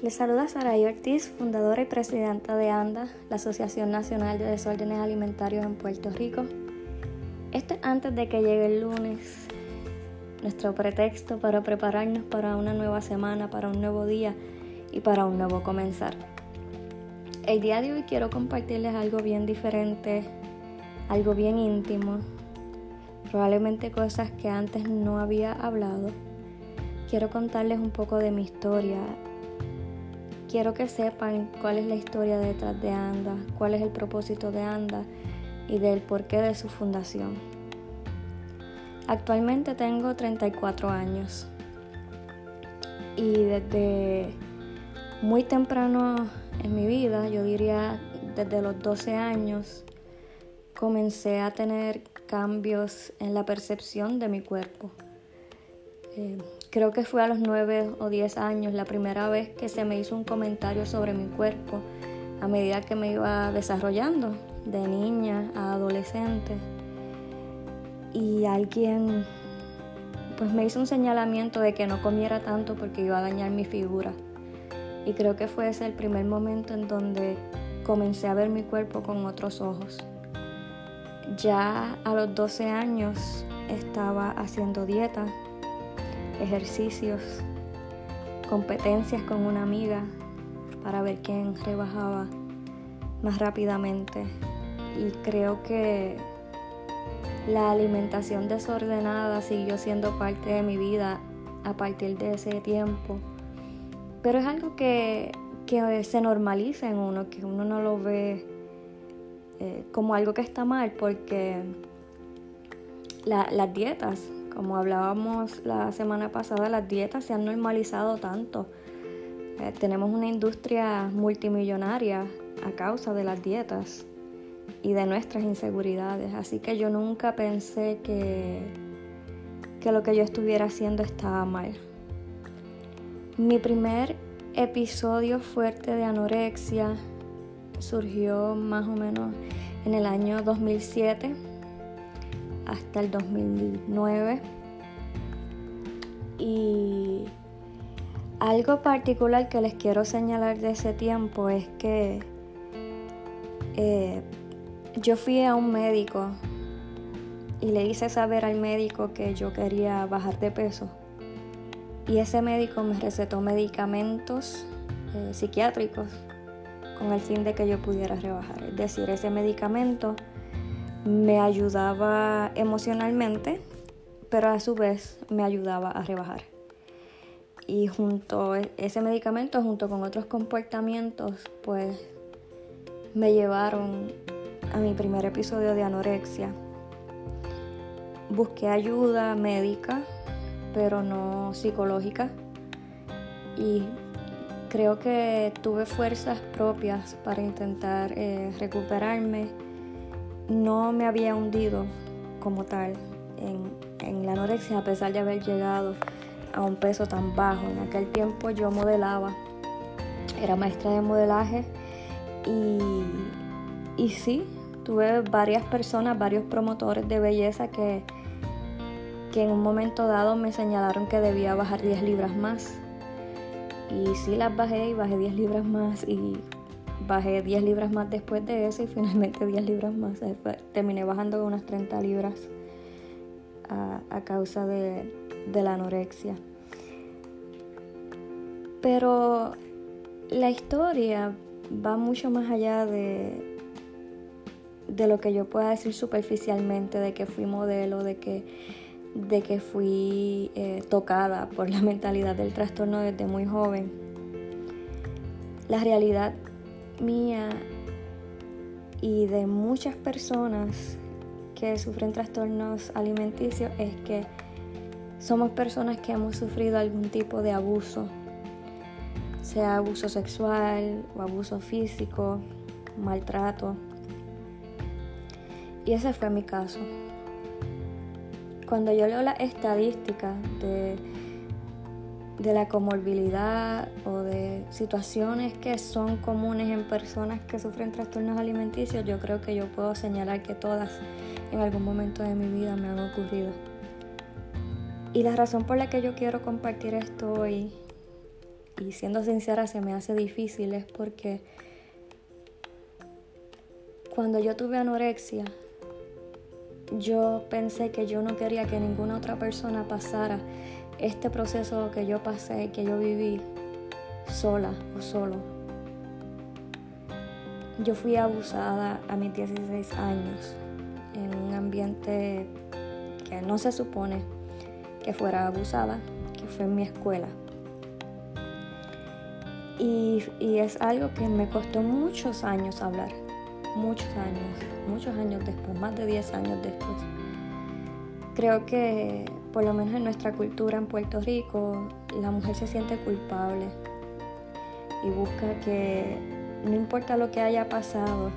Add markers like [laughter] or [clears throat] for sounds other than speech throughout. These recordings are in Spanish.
Les saluda Saraí Ortiz, fundadora y presidenta de ANDA, la Asociación Nacional de Desórdenes Alimentarios en Puerto Rico. Esto es antes de que llegue el lunes, nuestro pretexto para prepararnos para una nueva semana, para un nuevo día y para un nuevo comenzar. El día de hoy quiero compartirles algo bien diferente, algo bien íntimo, probablemente cosas que antes no había hablado. Quiero contarles un poco de mi historia, Quiero que sepan cuál es la historia detrás de ANDA, cuál es el propósito de ANDA y del porqué de su fundación. Actualmente tengo 34 años y desde muy temprano en mi vida, yo diría desde los 12 años, comencé a tener cambios en la percepción de mi cuerpo. Eh, Creo que fue a los 9 o 10 años la primera vez que se me hizo un comentario sobre mi cuerpo a medida que me iba desarrollando, de niña a adolescente. Y alguien pues me hizo un señalamiento de que no comiera tanto porque iba a dañar mi figura. Y creo que fue ese el primer momento en donde comencé a ver mi cuerpo con otros ojos. Ya a los 12 años estaba haciendo dieta, ejercicios, competencias con una amiga para ver quién rebajaba más rápidamente. Y creo que la alimentación desordenada siguió siendo parte de mi vida a partir de ese tiempo. Pero es algo que, se normaliza en uno, que uno no lo ve eh, como algo que está mal, porque las dietas como hablábamos la semana pasada, las dietas se han normalizado tanto. Eh, tenemos una industria multimillonaria a causa de las dietas y de nuestras inseguridades. Así que yo nunca pensé que, que lo que yo estuviera haciendo estaba mal. Mi primer episodio fuerte de anorexia surgió más o menos en el año 2007 hasta el 2009. Y algo particular que les quiero señalar de ese tiempo es que eh, yo fui a un médico y le hice saber al médico que yo quería bajar de peso. Y ese médico me recetó medicamentos eh, psiquiátricos con el fin de que yo pudiera rebajar. Es decir, ese medicamento me ayudaba emocionalmente, pero a su vez me ayudaba a rebajar. Y junto a ese medicamento, junto con otros comportamientos, pues me llevaron a mi primer episodio de anorexia. Busqué ayuda médica, pero no psicológica. Y creo que tuve fuerzas propias para intentar eh, recuperarme no me había hundido como tal en, la anorexia a pesar de haber llegado a un peso tan bajo. En aquel tiempo yo modelaba, era maestra de modelaje y, y sí, tuve varias personas, varios promotores de belleza que, que en un momento dado me señalaron que debía bajar 10 libras más. Y sí las bajé y bajé 10 libras más y bajé 10 libras más después de eso y [laughs] finalmente 10 libras más. Terminé bajando unas 30 libras a, causa de, la anorexia. Pero la historia va mucho más allá de, lo que yo pueda decir superficialmente, de que fui modelo, de que, de que fui eh, tocada por la mentalidad del trastorno desde muy joven. La realidad mía y de muchas personas que sufren trastornos alimenticios es que somos personas que hemos sufrido algún tipo de abuso, sea abuso sexual o abuso físico, maltrato. Y ese fue mi caso. Cuando yo leo la estadística de de la comorbilidad o de situaciones que son comunes en personas que sufren trastornos alimenticios, yo creo que yo puedo señalar que todas en algún momento de mi vida me han ocurrido. Y la razón por la que yo quiero compartir esto hoy y siendo sincera se me hace difícil es porque cuando yo tuve anorexia, yo pensé que yo no quería que ninguna otra persona pasara este proceso que yo pasé, que yo viví sola o solo. Yo fui abusada a mis 16 años ambiente que no se supone que fuera abusada, que fue en mi escuela. Y, y es algo que me costó muchos años hablar muchos años, muchos años después, más de 10 años después. Creo que por lo menos en nuestra cultura en Puerto Rico, la mujer se siente culpable y busca que no importa lo que haya pasado,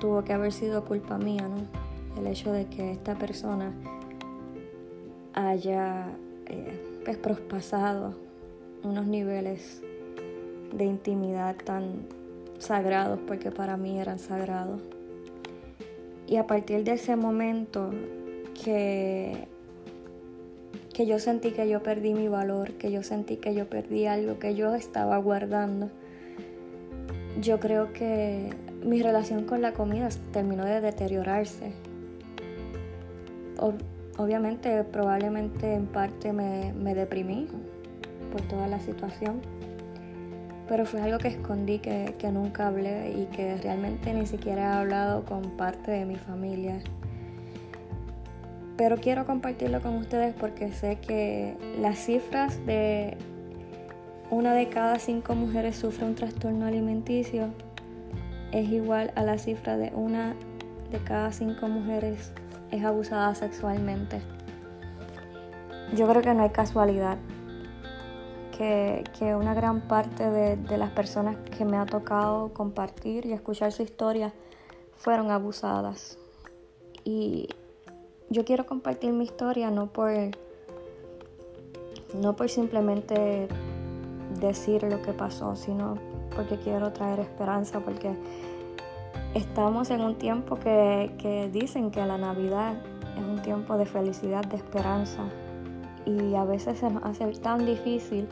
tuvo que haber sido culpa mía, ¿no? El hecho de que esta persona haya eh, pues, prospasado unos niveles de intimidad tan sagrados porque para mí eran sagrados. Y a partir de ese momento que, que yo sentí que yo perdí mi valor, que yo sentí que yo perdí algo que yo estaba guardando, yo creo que mi relación con la comida terminó de deteriorarse. Obviamente, probablemente en parte me, me deprimí por toda la situación pero fue algo que escondí, que, nunca hablé y que realmente ni siquiera he hablado con parte de mi familia. Pero quiero compartirlo con ustedes porque sé que las cifras de una de cada cinco mujeres sufre un trastorno alimenticio es igual a la cifra de una de cada cinco mujeres es abusada sexualmente. Yo creo que no hay casualidad que, una gran parte de, las personas que me ha tocado compartir y escuchar su historia fueron abusadas. Y yo quiero compartir mi historia no por, no por simplemente decir lo que pasó, sino porque quiero traer esperanza, porque estamos en un tiempo que, dicen que la Navidad es un tiempo de felicidad, de esperanza, y a veces se nos hace tan difícil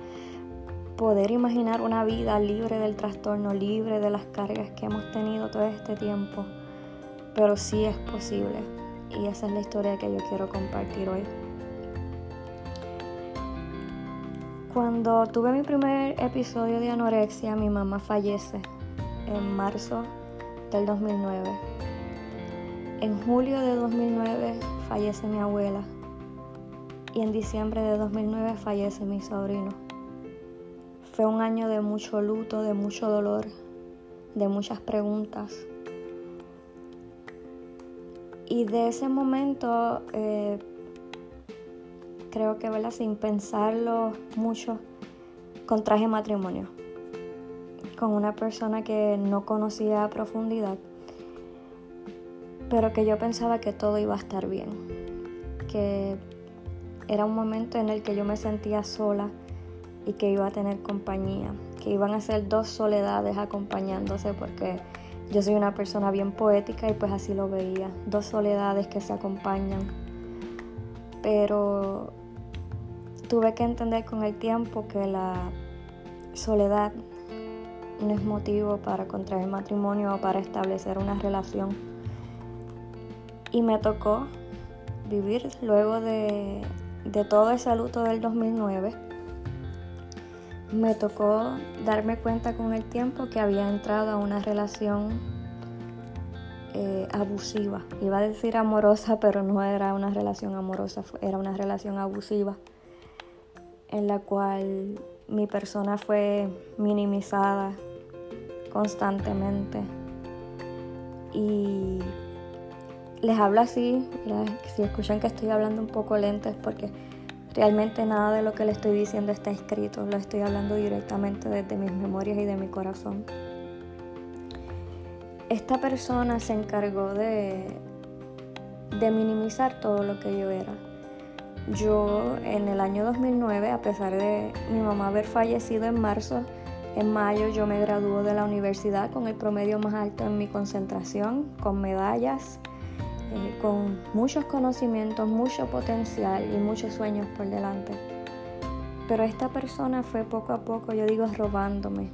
poder imaginar una vida libre del trastorno, libre de las cargas que hemos tenido todo este tiempo, pero sí es posible. Y esa es la historia que yo quiero compartir hoy. Cuando tuve mi primer episodio de anorexia, mi mamá fallece en marzo del 2009. En julio de 2009 fallece mi abuela y en diciembre de 2009 fallece mi sobrino. Fue un año de mucho luto, de mucho dolor, de muchas preguntas. Y de ese momento, eh, creo que sin pensarlo mucho, contraje matrimonio con una persona que no conocía a profundidad, pero que yo pensaba que todo iba a estar bien, que era un momento en el que yo me sentía sola y que iba a tener compañía, que iban a ser dos soledades acompañándose porque yo soy una persona bien poética y pues así lo veía, dos soledades que se acompañan. Pero tuve que entender con el tiempo que la soledad no es motivo para contraer matrimonio o para establecer una relación. Y me tocó vivir luego de de todo ese luto del 2009, me tocó darme cuenta con el tiempo que había entrado a una relación eh, abusiva. Iba a decir amorosa, pero no era una relación amorosa, era una relación abusiva en la cual mi persona fue minimizada constantemente. Y les hablo así, si escuchan que estoy hablando un poco lento es porque realmente nada de lo que les estoy diciendo está escrito, lo estoy hablando directamente desde mis memorias y de mi corazón. Esta persona se encargó de, de minimizar todo lo que yo era. Yo en el año 2009, a pesar de mi mamá haber fallecido en marzo, en mayo yo me graduó de la universidad con el promedio más alto en mi concentración, con medallas, eh, con muchos conocimientos, mucho potencial y muchos sueños por delante. pero esta persona fue poco a poco, yo digo, robándome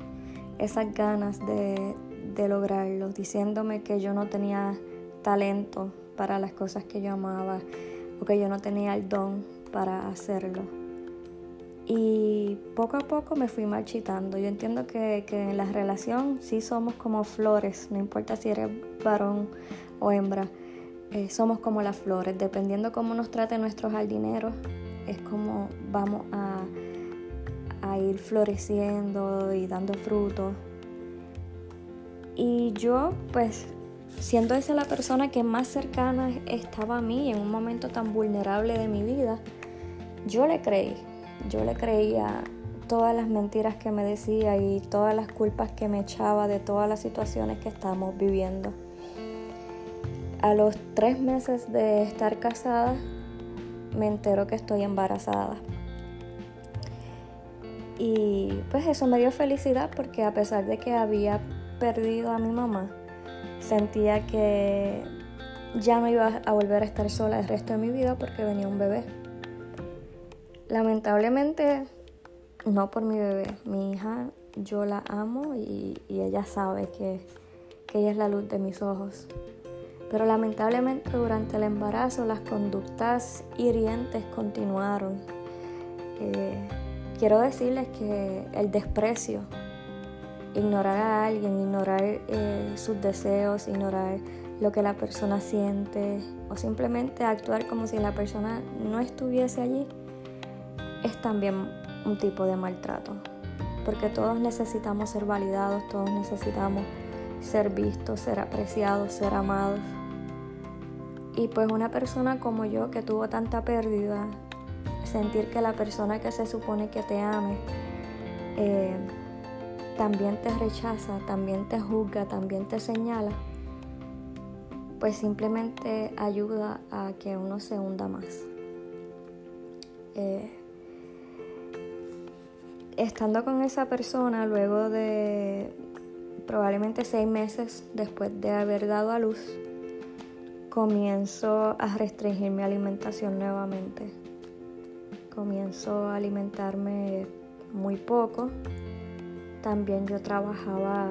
esas ganas de, de lograrlo, diciéndome que yo no tenía talento para las cosas que yo amaba o que yo no tenía el don para hacerlo. Y poco a poco me fui marchitando. Yo entiendo que, en la relación sí somos como flores, no importa si eres varón o hembra, eh, somos como las flores. Dependiendo cómo nos trate nuestro jardinero, es como vamos a, a ir floreciendo y dando frutos. Y yo, pues, siendo esa la persona que más cercana estaba a mí en un momento tan vulnerable de mi vida, yo le creí. Yo le creía todas las mentiras que me decía y todas las culpas que me echaba de todas las situaciones que estamos viviendo. A los tres meses de estar casada, me entero que estoy embarazada. Y pues eso me dio felicidad porque a pesar de que había perdido a mi mamá, sentía que ya no iba a volver a estar sola el resto de mi vida porque venía un bebé. Lamentablemente, no por mi bebé, mi hija yo la amo y, ella sabe que, ella es la luz de mis ojos. Pero lamentablemente durante el embarazo las conductas hirientes continuaron. Eh, quiero decirles que el desprecio ignorar a alguien, ignorar eh, sus deseos, ignorar lo que la persona siente o simplemente actuar como si la persona no estuviese allí, es también un tipo de maltrato. Porque todos necesitamos ser validados, todos necesitamos ser vistos, ser apreciados, ser amados. Y pues una persona como yo que tuvo tanta pérdida, sentir que la persona que se supone que te ame, eh, también te rechaza, también te juzga, también te señala, pues simplemente ayuda a que uno se hunda más. Eh, estando con esa persona luego de probablemente seis meses después de haber dado a luz, comienzo a restringir mi alimentación nuevamente. Comienzo a alimentarme muy poco, también yo trabajaba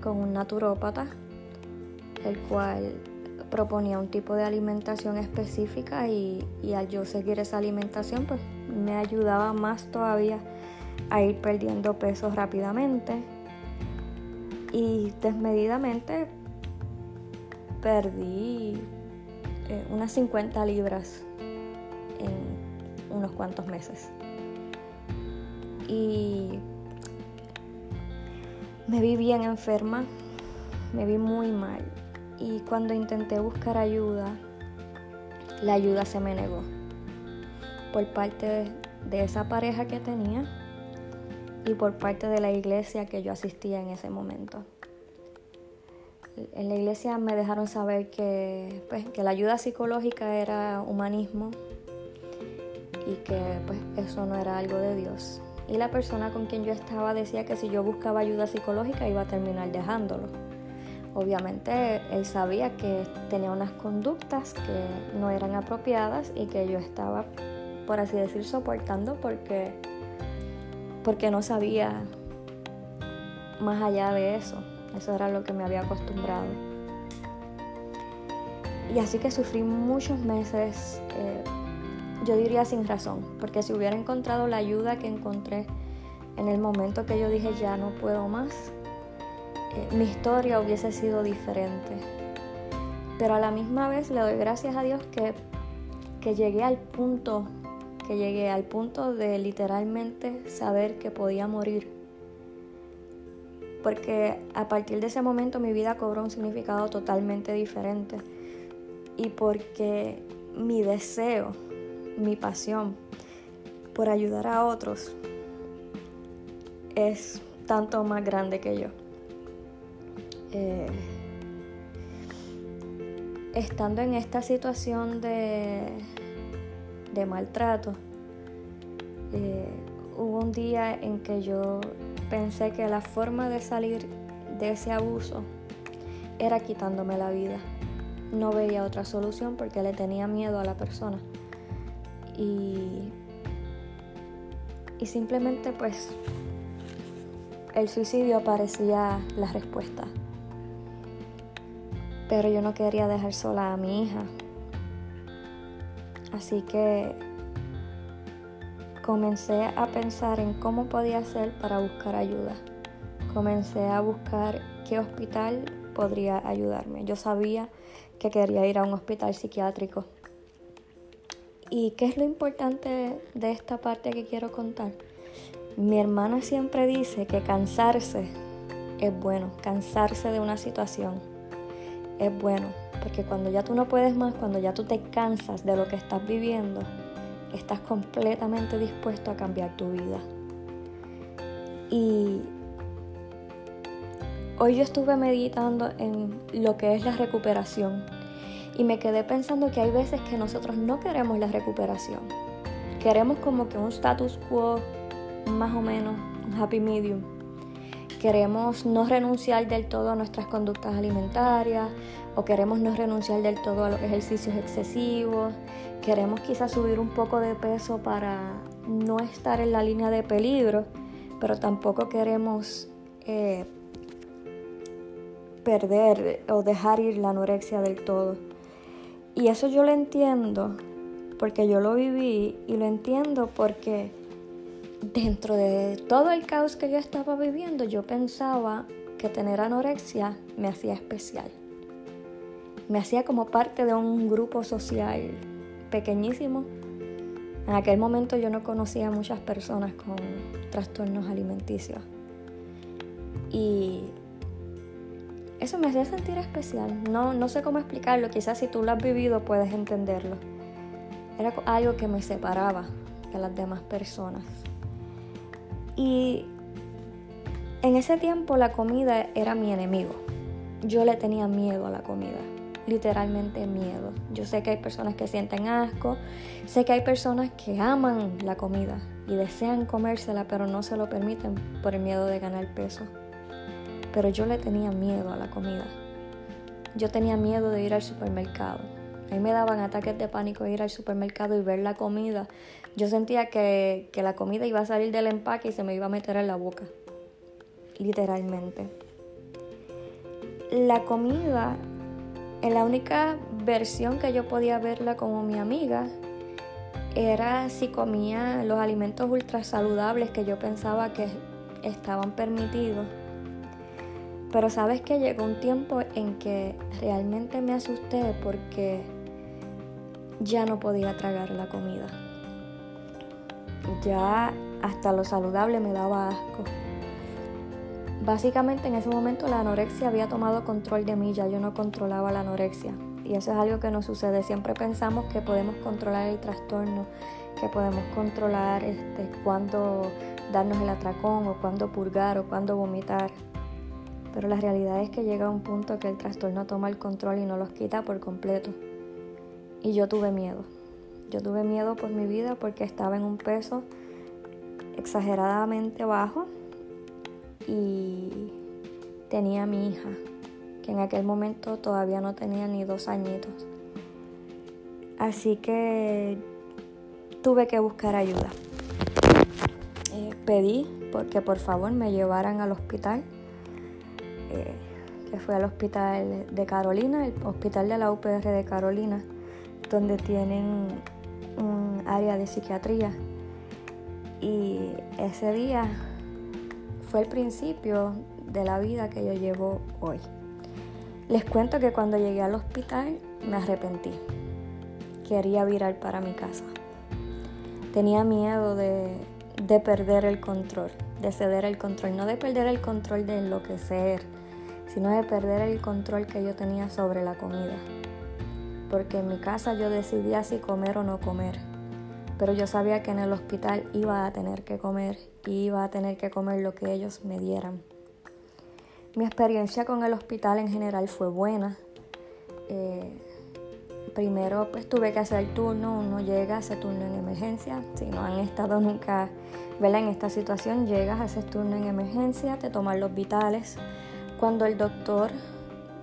con un naturópata, el cual proponía un tipo de alimentación específica y, al yo seguir esa alimentación pues me ayudaba más todavía a ir perdiendo peso rápidamente y desmedidamente perdí eh, unas 50 libras en unos cuantos meses. Y me vi bien enferma, me vi muy mal. Y cuando intenté buscar ayuda, la ayuda se me negó. Por parte de, esa pareja que tenía y por parte de la iglesia que yo asistía en ese momento. En la iglesia me dejaron saber que, pues, que la ayuda psicológica era humanismo y que pues, eso no era algo de Dios y la persona con quien yo estaba decía que si yo buscaba ayuda psicológica iba a terminar dejándolo. Obviamente él sabía que tenía unas conductas que no eran apropiadas y que yo estaba, por así decir, soportando porque, porque no sabía más allá de eso. Eso era lo que me había acostumbrado. Y así que sufrí muchos meses eh, yo diría sin razón, porque si hubiera encontrado la ayuda que encontré en el momento que yo dije ya no puedo más, eh, mi historia hubiese sido diferente. Pero a la misma vez le doy gracias a Dios que, que llegué al punto, que llegué al punto de literalmente saber que podía morir. Porque a partir de ese momento mi vida cobró un significado totalmente diferente. Y porque mi deseo mi pasión por ayudar a otros es tanto más grande que yo. Eh, estando en esta situación de, maltrato, eh, hubo un día en que yo pensé que la forma de salir de ese abuso era quitándome la vida. No veía otra solución porque le tenía miedo a la persona. Y y simplemente pues el suicidio parecía la respuesta. Pero yo no quería dejar sola a mi hija. Así que comencé a pensar en cómo podía hacer para buscar ayuda. Comencé a buscar qué hospital podría ayudarme. Yo sabía que quería ir a un hospital psiquiátrico. ¿Y qué es lo importante de esta parte que quiero contar? Mi hermana siempre dice que cansarse es bueno, cansarse de una situación es bueno, porque cuando ya tú no puedes más, cuando ya tú te cansas de lo que estás viviendo, estás completamente dispuesto a cambiar tu vida. Y hoy yo estuve meditando en lo que es la recuperación y me quedé pensando que hay veces que nosotros no queremos la recuperación. Queremos como que un status quo más o menos, un happy medium. Queremos no renunciar del todo a nuestras conductas alimentarias o queremos no renunciar del todo a los ejercicios excesivos. Queremos quizás subir un poco de peso para no estar en la línea de peligro, pero tampoco queremos eh, perder o dejar ir la anorexia del todo. Y eso yo lo entiendo porque yo lo viví y lo entiendo porque dentro de todo el caos que yo estaba viviendo, yo pensaba que tener anorexia me hacía especial. Me hacía como parte de un grupo social pequeñísimo. En aquel momento yo no conocía a muchas personas con trastornos alimenticios. Y eso me hacía sentir especial. No, no sé cómo explicarlo. Quizás si tú lo has vivido puedes entenderlo. Era algo que me separaba de las demás personas. Y en ese tiempo la comida era mi enemigo. Yo le tenía miedo a la comida, literalmente miedo. Yo sé que hay personas que sienten asco, sé que hay personas que aman la comida y desean comérsela, pero no se lo permiten por el miedo de ganar peso. Pero yo le tenía miedo a la comida. Yo tenía miedo de ir al supermercado. A mí me daban ataques de pánico ir al supermercado y ver la comida yo sentía que, la comida iba a salir del empaque y se me iba a meter en la boca, literalmente. La comida, en la única versión que yo podía verla como mi amiga, era si comía los alimentos ultra saludables que yo pensaba que estaban permitidos. Pero sabes que llegó un tiempo en que realmente me asusté porque ya no podía tragar la comida ya hasta lo saludable me daba asco. Básicamente en ese momento la anorexia había tomado control de mí, ya yo no controlaba la anorexia. Y eso es algo que nos sucede. Siempre pensamos que podemos controlar el trastorno, que podemos controlar este, cuándo darnos el atracón o cuándo purgar o cuándo vomitar. Pero la realidad es que llega un punto que el trastorno toma el control y no los quita por completo. Y yo tuve miedo. Yo tuve miedo por mi vida porque estaba en un peso exageradamente bajo y tenía a mi hija, que en aquel momento todavía no tenía ni dos añitos. Así que tuve que buscar ayuda. Eh, pedí porque por favor me llevaran al hospital, eh, que fue al hospital de Carolina, el hospital de la UPR de Carolina, donde tienen un área de psiquiatría. Y ese día fue el principio de la vida que yo llevo hoy. Les cuento que cuando llegué al hospital me arrepentí. Quería virar para mi casa. Tenía miedo de, de perder el control, de ceder el control, no de perder el control de enloquecer, sino de perder el control que yo tenía sobre la comida porque en mi casa yo decidía si comer o no comer. Pero yo sabía que en el hospital iba a tener que comer y iba a tener que comer lo que ellos me dieran. Mi experiencia con el hospital en general fue buena. Eh, primero pues tuve que hacer el turno, uno llega, hace turno en emergencia. Si no han estado nunca en esta situación, llegas, haces turno en emergencia, te toman los vitales. Cuando el doctor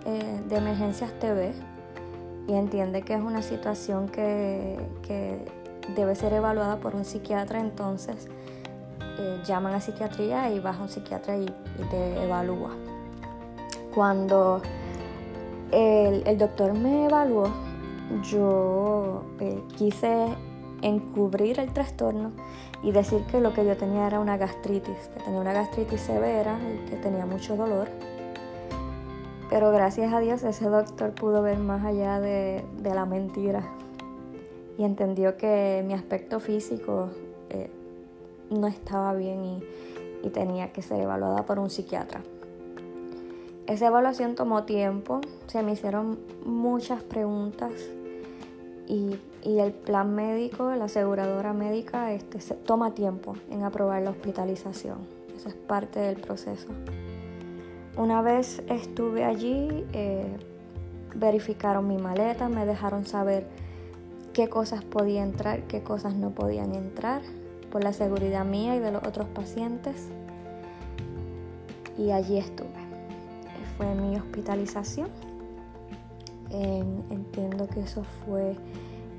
eh, de emergencias te ve, y entiende que es una situación que, debe ser evaluada por un psiquiatra, entonces eh, llaman a psiquiatría y vas a un psiquiatra y, te evalúa. Cuando el, doctor me evaluó, yo eh, quise encubrir el trastorno y decir que lo que yo tenía era una gastritis, que tenía una gastritis severa y que tenía mucho dolor. Pero gracias a Dios ese doctor pudo ver más allá de, la mentira y entendió que mi aspecto físico eh, no estaba bien y, tenía que ser evaluada por un psiquiatra. Esa evaluación tomó tiempo, se me hicieron muchas preguntas y, el plan médico, la aseguradora médica, este, toma tiempo en aprobar la hospitalización. Eso es parte del proceso. Una vez estuve allí, eh, verificaron mi maleta, me dejaron saber qué cosas podía entrar, qué cosas no podían entrar por la seguridad mía y de los otros pacientes. Y allí estuve. Fue mi hospitalización. entiendo que eso fue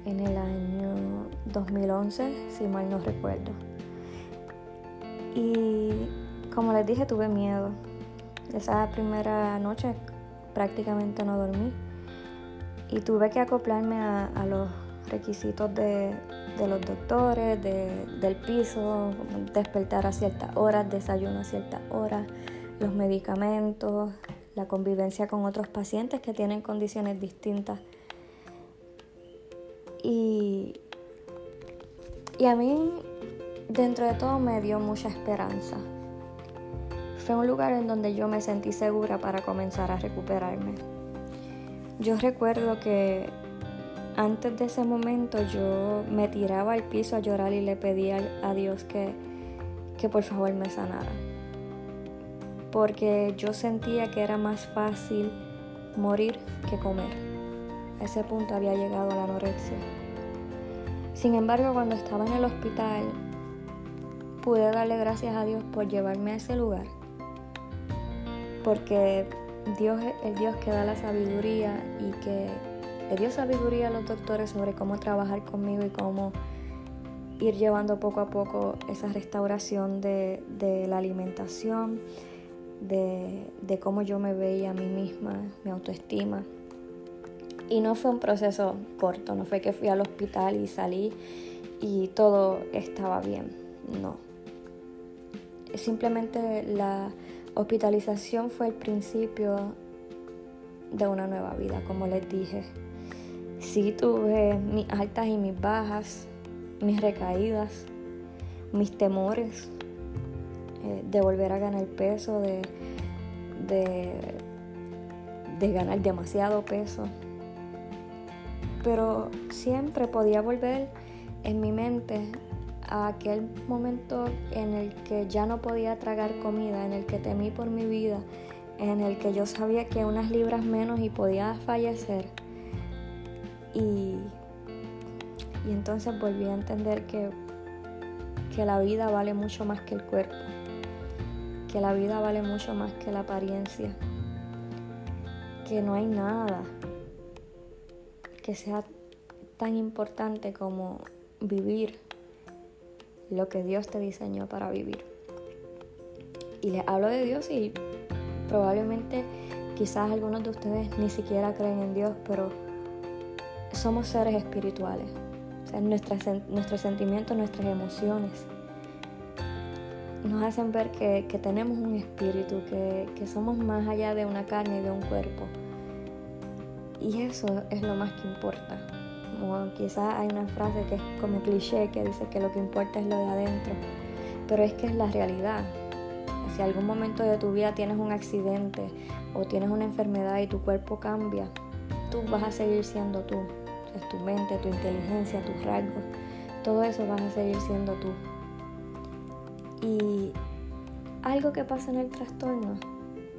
en el año 2011, si mal no recuerdo. Y como les dije, tuve miedo. Esa primera noche prácticamente no dormí. Y tuve que acoplarme a los requisitos de, los doctores, del piso, despertar a ciertas horas, desayuno a ciertas horas, los medicamentos, la convivencia con otros pacientes que tienen condiciones distintas. Y, y a mí, dentro de todo, me dio mucha esperanza. Fue un lugar en donde yo me sentí segura para comenzar a recuperarme. Yo recuerdo que antes de ese momento yo me tiraba al piso a llorar y le pedía a Dios que, que por favor me sanara. Porque yo sentía que era más fácil morir que comer. A ese punto había llegado la anorexia. Sin embargo, cuando estaba en el hospital, pude darle gracias a Dios por llevarme a ese lugar. Porque Dios es el Dios que da la sabiduría y que le dio sabiduría a los doctores sobre cómo trabajar conmigo y cómo ir llevando poco a poco esa restauración de, la alimentación, de, de, cómo yo me veía a mí misma, mi autoestima. Y no fue un proceso corto, no fue que fui al hospital y salí y todo estaba bien, no. Simplemente la hospitalización fue el principio de una nueva vida, como les dije. Sí tuve mis altas y mis bajas, mis recaídas, mis temores eh, de volver a ganar peso, de, de, de ganar demasiado peso. Pero siempre podía volver en mi mente a aquel momento en el que ya no podía tragar comida, en el que temí por mi vida, en el que yo sabía que unas libras menos y podía fallecer. Y, entonces volví a entender que, que la vida vale mucho más que el cuerpo, que la vida vale mucho más que la apariencia, que no hay nada que sea tan importante como vivir lo que Dios te diseñó para vivir. Y les hablo de Dios y probablemente quizás algunos de ustedes ni siquiera creen en Dios, pero somos seres espirituales. O nuestros sentimientos, nuestras emociones nos hacen ver que, tenemos un espíritu, que, somos más allá de una carne y de un cuerpo. Y eso es lo más que importa. Como quizás hay una frase que es como cliché que dice que lo que importa es lo de adentro, pero es que es la realidad. Si algún momento de tu vida tienes un accidente o tienes una enfermedad y tu cuerpo cambia, tú vas a seguir siendo tú tu mente, tu inteligencia, tus rasgos, todo eso vas a seguir siendo tú. Y algo que pasa en el trastorno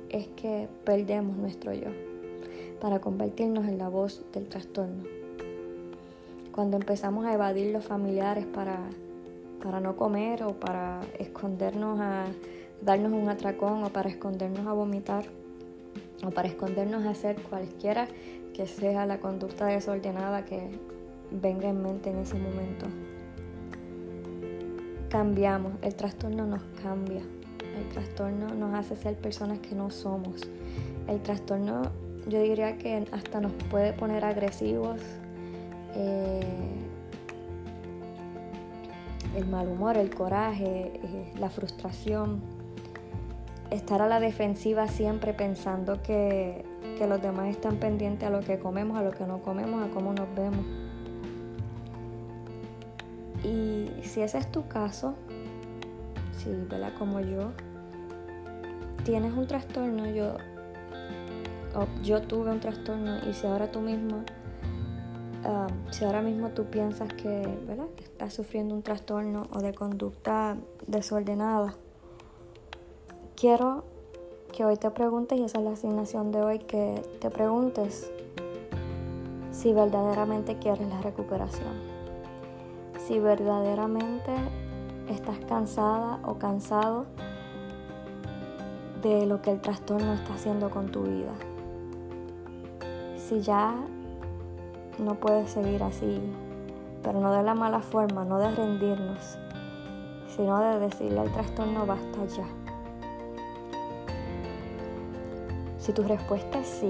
es que perdemos nuestro yo para convertirnos en la voz del trastorno. Cuando empezamos a evadir los familiares para, para no comer o para escondernos a darnos un atracón o para escondernos a vomitar o para escondernos a hacer cualquiera que sea la conducta desordenada que venga en mente en ese momento. cambiamos, el trastorno nos cambia, el trastorno nos hace ser personas que no somos. El trastorno yo diría que hasta nos puede poner agresivos. Eh, el mal humor, el coraje, eh, la frustración, estar a la defensiva siempre pensando que, que los demás están pendientes a lo que comemos, a lo que no comemos, a cómo nos vemos. Y si ese es tu caso, si, ¿verdad? Como yo, tienes un trastorno, yo, yo tuve un trastorno y si ahora tú mismo, si ahora mismo tú piensas que, ¿verdad? que estás sufriendo un trastorno o de conducta desordenada, quiero que hoy te preguntes, y esa es la asignación de hoy, que te preguntes si verdaderamente quieres la recuperación si verdaderamente estás cansada o cansado de lo que el trastorno está haciendo con tu vida. Si ya no puedes seguir así, pero no de la mala forma, no de rendirnos, sino de decirle al trastorno basta ya. Si tu respuesta es sí,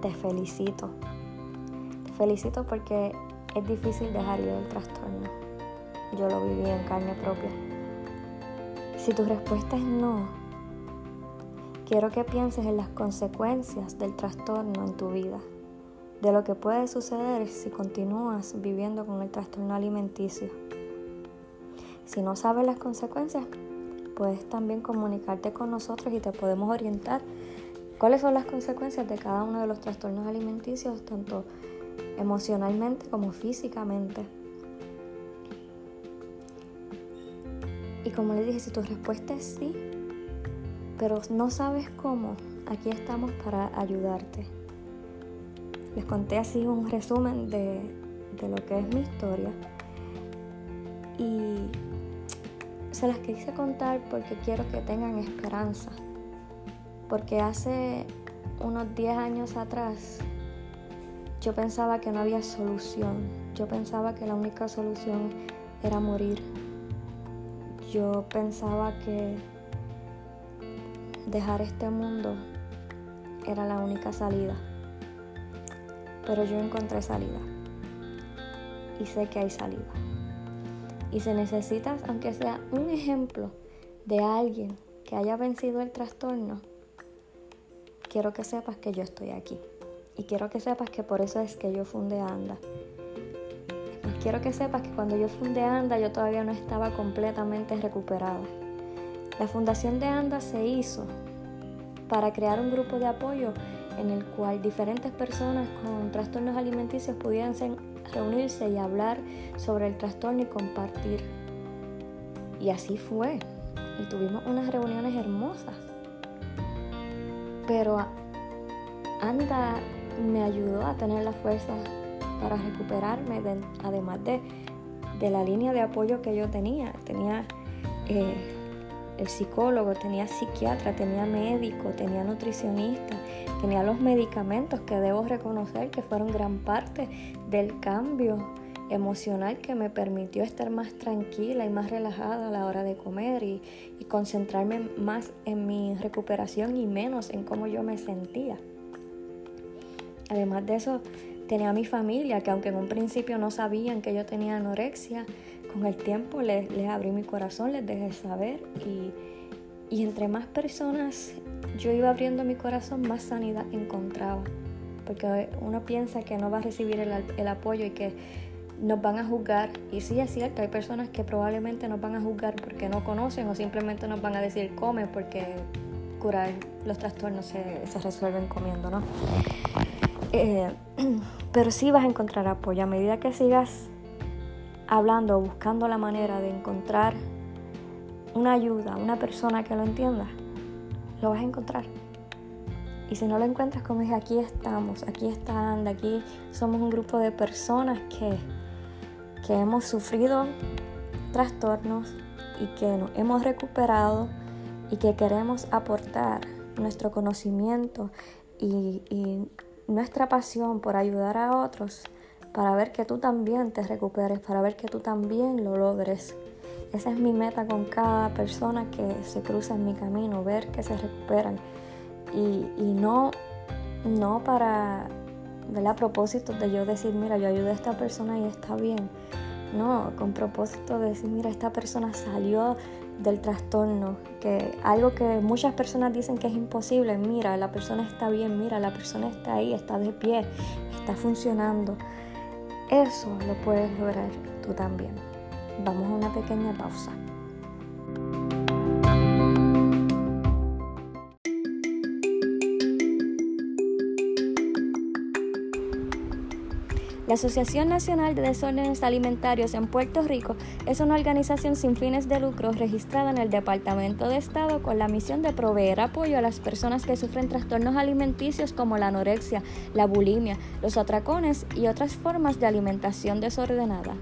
te felicito. Te felicito porque es difícil dejar ir el trastorno. Yo lo viví en carne propia. Si tu respuesta es no, quiero que pienses en las consecuencias del trastorno en tu vida, de lo que puede suceder si continúas viviendo con el trastorno alimenticio. Si no sabes las consecuencias, puedes también comunicarte con nosotros y te podemos orientar cuáles son las consecuencias de cada uno de los trastornos alimenticios, tanto emocionalmente como físicamente. Y como le dije, si tu respuesta es sí, pero no sabes cómo, aquí estamos para ayudarte. Les conté así un resumen de, de lo que es mi historia. Y se las quise contar porque quiero que tengan esperanza. Porque hace unos 10 años atrás yo pensaba que no había solución. Yo pensaba que la única solución era morir. Yo pensaba que dejar este mundo era la única salida. Pero yo encontré salida. Y sé que hay salida. Y si necesitas, aunque sea un ejemplo de alguien que haya vencido el trastorno, quiero que sepas que yo estoy aquí. Y quiero que sepas que por eso es que yo fundé ANDA. quiero que sepas que cuando yo fundé ANDA yo todavía no estaba completamente recuperada. La fundación de ANDA se hizo para crear un grupo de apoyo en el cual diferentes personas con trastornos alimenticios pudieran reunirse y hablar sobre el trastorno y compartir. Y así fue. Y tuvimos unas reuniones hermosas. Pero ANDA me ayudó a tener la fuerza para recuperarme, además de, la línea de apoyo que yo tenía. Tenía eh, el psicólogo, tenía psiquiatra, tenía médico, tenía nutricionista, tenía los medicamentos que debo reconocer que fueron gran parte del cambio emocional que me permitió estar más tranquila y más relajada a la hora de comer y, concentrarme más en mi recuperación y menos en cómo yo me sentía. Además de eso, tenía a mi familia que aunque en un principio no sabían que yo tenía anorexia, con el tiempo les, abrí mi corazón, les dejé saber y, y, entre más personas yo iba abriendo mi corazón, más sanidad encontraba. Porque uno piensa que no va a recibir el, el apoyo y que nos van a juzgar. Y sí es cierto, hay personas que probablemente nos van a juzgar porque no conocen o simplemente nos van a decir come porque curar los trastornos se, se resuelven comiendo, ¿no? Eh, [clears throat] pero sí vas a encontrar apoyo a medida que sigas hablando, buscando la manera de encontrar una ayuda, una persona que lo entienda, lo vas a encontrar. Y si no lo encuentras, como dije, aquí estamos, aquí está Anda, aquí somos un grupo de personas que, que hemos sufrido trastornos y que nos hemos recuperado y que queremos aportar nuestro conocimiento y nuestra pasión por ayudar a otros para ver que tú también te recuperes, para ver que tú también lo logres. Esa es mi meta con cada persona que se cruza en mi camino, ver que se recuperan. Y, y no, no para. A propósito de yo decir, mira, yo ayudé a esta persona y está bien. No, con propósito de decir, mira, esta persona salió del trastorno, que algo que muchas personas dicen que es imposible, mira, la persona está bien, mira, la persona está ahí, está de pie, está funcionando. Eso lo puedes lograr tú también. Vamos a una pequeña pausa. La Asociación Nacional de Desórdenes Alimentarios en Puerto Rico es una organización sin fines de lucro registrada en el Departamento de Estado con la misión de proveer apoyo a las personas que sufren trastornos alimenticios como la anorexia, la bulimia, los atracones y otras formas de alimentación desordenada.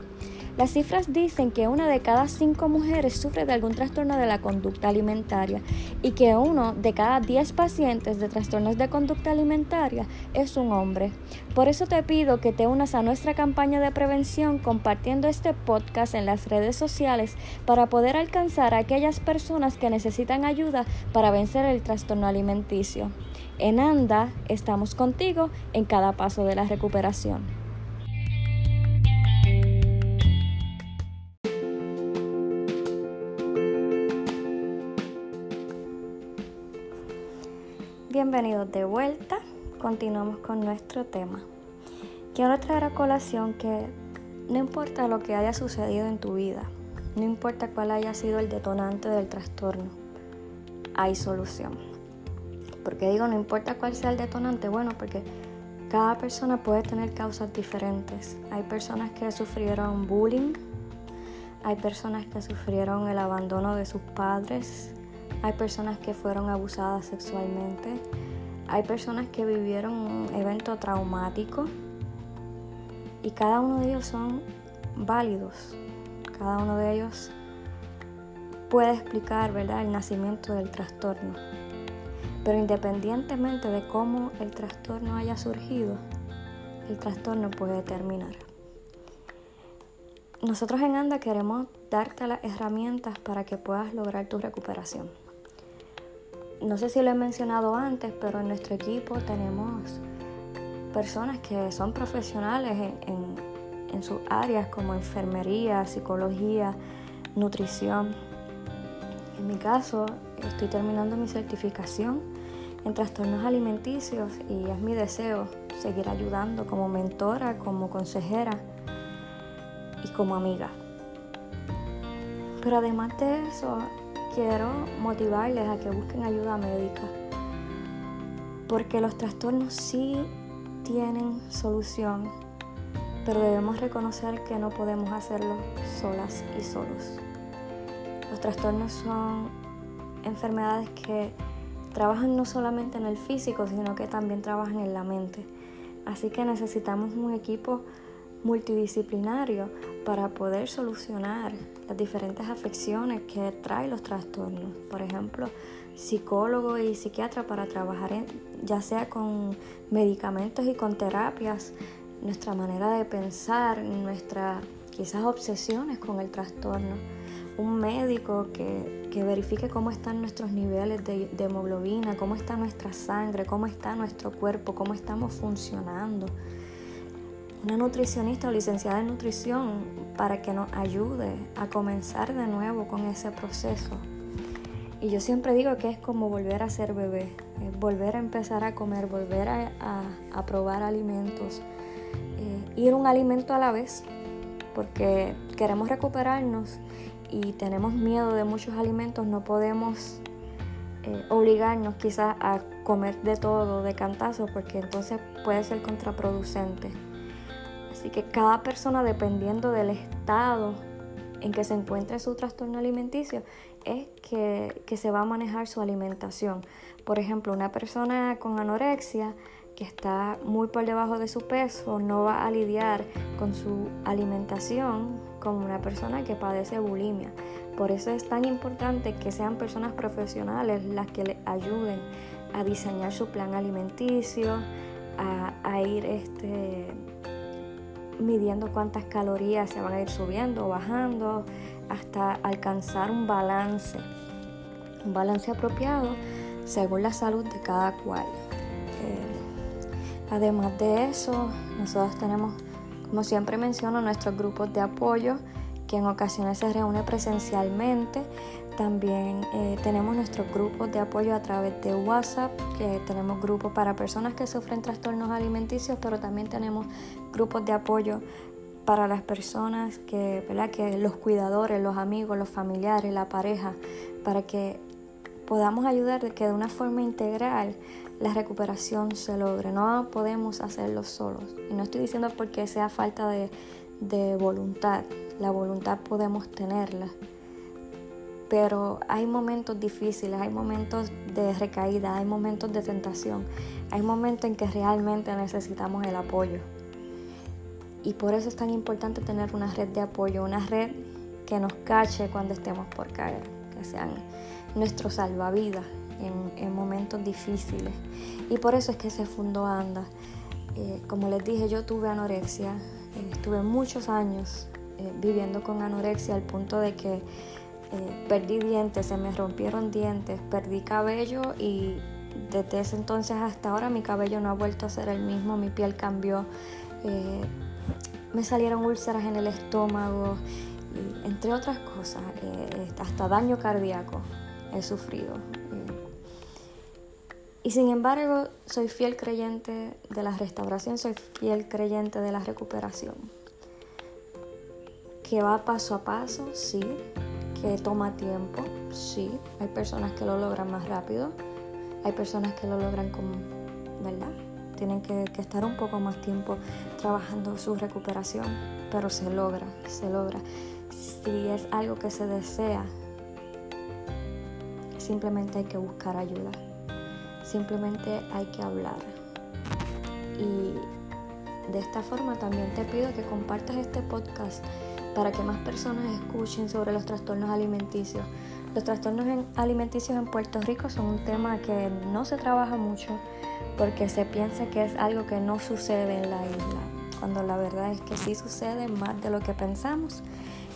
Las cifras dicen que una de cada cinco mujeres sufre de algún trastorno de la conducta alimentaria y que uno de cada diez pacientes de trastornos de conducta alimentaria es un hombre. Por eso te pido que te unas a nuestra campaña de prevención compartiendo este podcast en las redes sociales para poder alcanzar a aquellas personas que necesitan ayuda para vencer el trastorno alimenticio. En ANDA estamos contigo en cada paso de la recuperación. De vuelta. Continuamos con nuestro tema. Quiero traer a colación que no importa lo que haya sucedido en tu vida, no importa cuál haya sido el detonante del trastorno, hay solución. Porque digo, no importa cuál sea el detonante, bueno, porque cada persona puede tener causas diferentes. Hay personas que sufrieron bullying, hay personas que sufrieron el abandono de sus padres, hay personas que fueron abusadas sexualmente, hay personas que vivieron un evento traumático y cada uno de ellos son válidos, cada uno de ellos puede explicar ¿verdad? el nacimiento del trastorno. Pero independientemente de cómo el trastorno haya surgido, el trastorno puede terminar. Nosotros en ANDA queremos darte las herramientas para que puedas lograr tu recuperación no sé si lo he mencionado antes, pero en nuestro equipo tenemos personas que son profesionales en, sus áreas como enfermería, psicología, nutrición. En mi caso, estoy terminando mi certificación en trastornos alimenticios y es mi deseo seguir ayudando como mentora, como consejera y como amiga. Pero además de eso, quiero motivarles a que busquen ayuda médica, porque los trastornos sí tienen solución, pero debemos reconocer que no podemos hacerlo solas y solos. Los trastornos son enfermedades que trabajan no solamente en el físico, sino que también trabajan en la mente. Así que necesitamos un equipo multidisciplinario para poder solucionar las diferentes afecciones que traen los trastornos. Por ejemplo, psicólogo y psiquiatra para trabajar ya sea con medicamentos y con terapias, nuestra manera de pensar, nuestras quizás obsesiones con el trastorno. Un médico que, que verifique cómo están nuestros niveles de hemoglobina, cómo está nuestra sangre, cómo está nuestro cuerpo, cómo estamos funcionando una nutricionista o licenciada en nutrición para que nos ayude a comenzar de nuevo con ese proceso. Y yo siempre digo que es como volver a ser bebé, volver a empezar a comer, volver a, probar alimentos, eh, ir un alimento a la vez, porque queremos recuperarnos y tenemos miedo de muchos alimentos, no podemos eh, obligarnos quizás a comer de todo, de cantazo, porque entonces puede ser contraproducente. Así que cada persona, dependiendo del estado en que se encuentre su trastorno alimenticio, es que, se va a manejar su alimentación. Por ejemplo, una persona con anorexia que está muy por debajo de su peso no va a lidiar con su alimentación como una persona que padece bulimia. Por eso es tan importante que sean personas profesionales las que le ayuden a diseñar su plan alimenticio, a, a ir este, midiendo cuántas calorías se van a ir subiendo o bajando hasta alcanzar un balance, un balance apropiado según la salud de cada cual. Eh, además de eso, nosotros tenemos, como siempre menciono, nuestros grupos de apoyo que en ocasiones se reúne presencialmente. También eh, tenemos nuestros grupos de apoyo a través de WhatsApp, que tenemos grupos para personas que sufren trastornos alimenticios, pero también tenemos grupos de apoyo para las personas que, ¿verdad? que los cuidadores, los amigos, los familiares, la pareja, para que podamos ayudar de que de una forma integral la recuperación se logre. No podemos hacerlo solos. Y no estoy diciendo porque sea falta de, de voluntad. La voluntad podemos tenerla. Pero hay momentos difíciles, hay momentos de recaída, hay momentos de tentación, hay momentos en que realmente necesitamos el apoyo. Y por eso es tan importante tener una red de apoyo, una red que nos cache cuando estemos por caer, que sean nuestro salvavidas en, momentos difíciles. Y por eso es que se fundó ANDA. Eh, como les dije, yo tuve anorexia, eh, estuve muchos años eh, viviendo con anorexia al punto de que perdí dientes, se me rompieron dientes, perdí cabello y desde ese entonces hasta ahora mi cabello no ha vuelto a ser el mismo, mi piel cambió, me salieron úlceras en el estómago, entre otras cosas, hasta daño cardíaco he sufrido. Y sin embargo, soy fiel creyente de la restauración, soy fiel creyente de la recuperación. Que va paso a paso, sí. Que toma tiempo, sí. Hay personas que lo logran más rápido. Hay personas que lo logran con, ¿verdad? Tienen que, que estar un poco más tiempo trabajando su recuperación, pero se logra, se logra. Si es algo que se desea, simplemente hay que buscar ayuda, simplemente hay que hablar. Y de esta forma también te pido que compartas este podcast para que más personas escuchen sobre los trastornos alimenticios. Los trastornos alimenticios en Puerto Rico son un tema que no se trabaja mucho porque se piensa que es algo que no sucede en la isla, cuando la verdad es que sí sucede más de lo que pensamos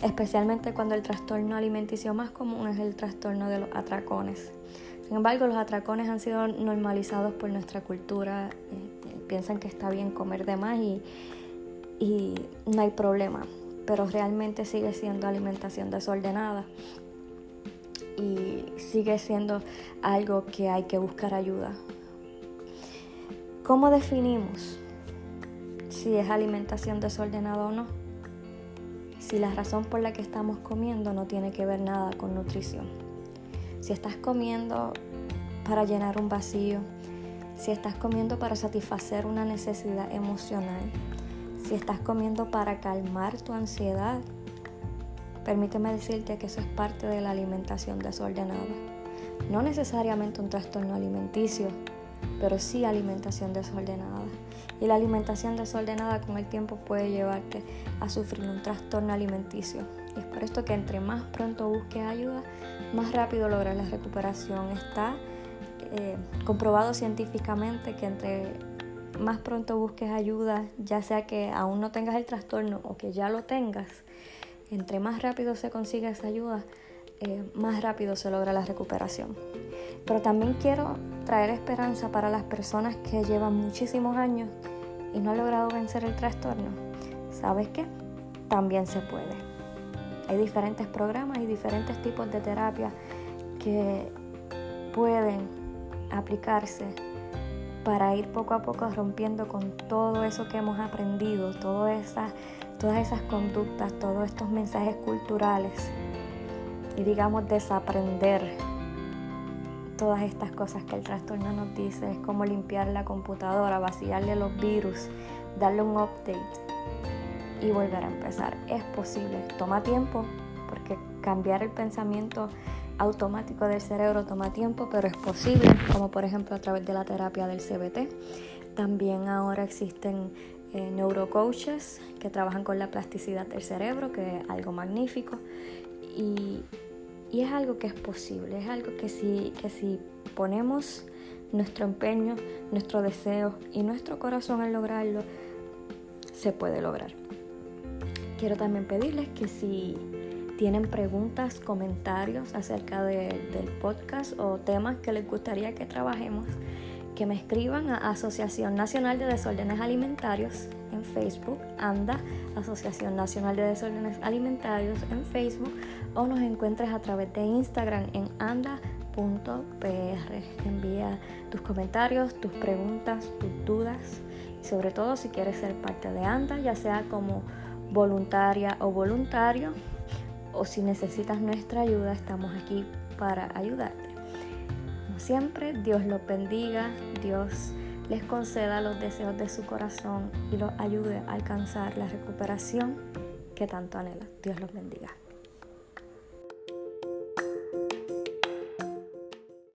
especialmente cuando el trastorno alimenticio más común es el trastorno de los atracones. Sin embargo, los atracones han sido normalizados por nuestra cultura, eh, eh, piensan que está bien comer de más y, y no hay problema, pero realmente sigue siendo alimentación desordenada y sigue siendo algo que hay que buscar ayuda. ¿Cómo definimos si es alimentación desordenada o no? si la razón por la que estamos comiendo no tiene que ver nada con nutrición. Si estás comiendo para llenar un vacío, si estás comiendo para satisfacer una necesidad emocional, si estás comiendo para calmar tu ansiedad, permíteme decirte que eso es parte de la alimentación desordenada. No necesariamente un trastorno alimenticio, pero sí alimentación desordenada. Y la alimentación desordenada con el tiempo puede llevarte a sufrir un trastorno alimenticio. Y es por esto que entre más pronto busques ayuda, más rápido logras la recuperación. Está eh, comprobado científicamente que entre más pronto busques ayuda, ya sea que aún no tengas el trastorno o que ya lo tengas, entre más rápido se consiga esa ayuda, eh, más rápido se logra la recuperación. Pero también quiero traer esperanza para las personas que llevan muchísimos años y no han logrado vencer el trastorno. ¿Sabes qué? También se puede. Hay diferentes programas y diferentes tipos de terapia que pueden aplicarse para ir poco a poco rompiendo con todo eso que hemos aprendido, todas esas, conductas, todos estos mensajes culturales y digamos desaprender todas estas cosas que el trastorno nos dice. Es como limpiar la computadora, vaciarle los virus, darle un update y volver a empezar. Es posible, toma tiempo porque cambiar el pensamiento automático del cerebro toma tiempo, pero es posible, como por ejemplo a través de la terapia del CBT. También ahora existen eh, neurocoaches que trabajan con la plasticidad del cerebro, que es algo magnífico. Y y es algo que es posible, es algo que si, que si ponemos nuestro empeño, nuestro deseo y nuestro corazón en lograrlo, se puede lograr. quiero también pedirles que si tienen preguntas, comentarios acerca del podcast o temas que les gustaría que trabajemos, que me escriban a Asociación Nacional de Desórdenes Alimentarios en Facebook, ANDA, Asociación Nacional de Desórdenes Alimentarios en Facebook, o nos encuentres a través de Instagram en anda.pr. Envía tus comentarios, tus preguntas, tus dudas y sobre todo si quieres ser parte de ANDA, ya sea como voluntaria o voluntario, o si necesitas nuestra ayuda, estamos aquí para ayudarte. Como siempre, Dios los bendiga, Dios les conceda los deseos de su corazón y los ayude a alcanzar la recuperación que tanto anhela. Dios los bendiga.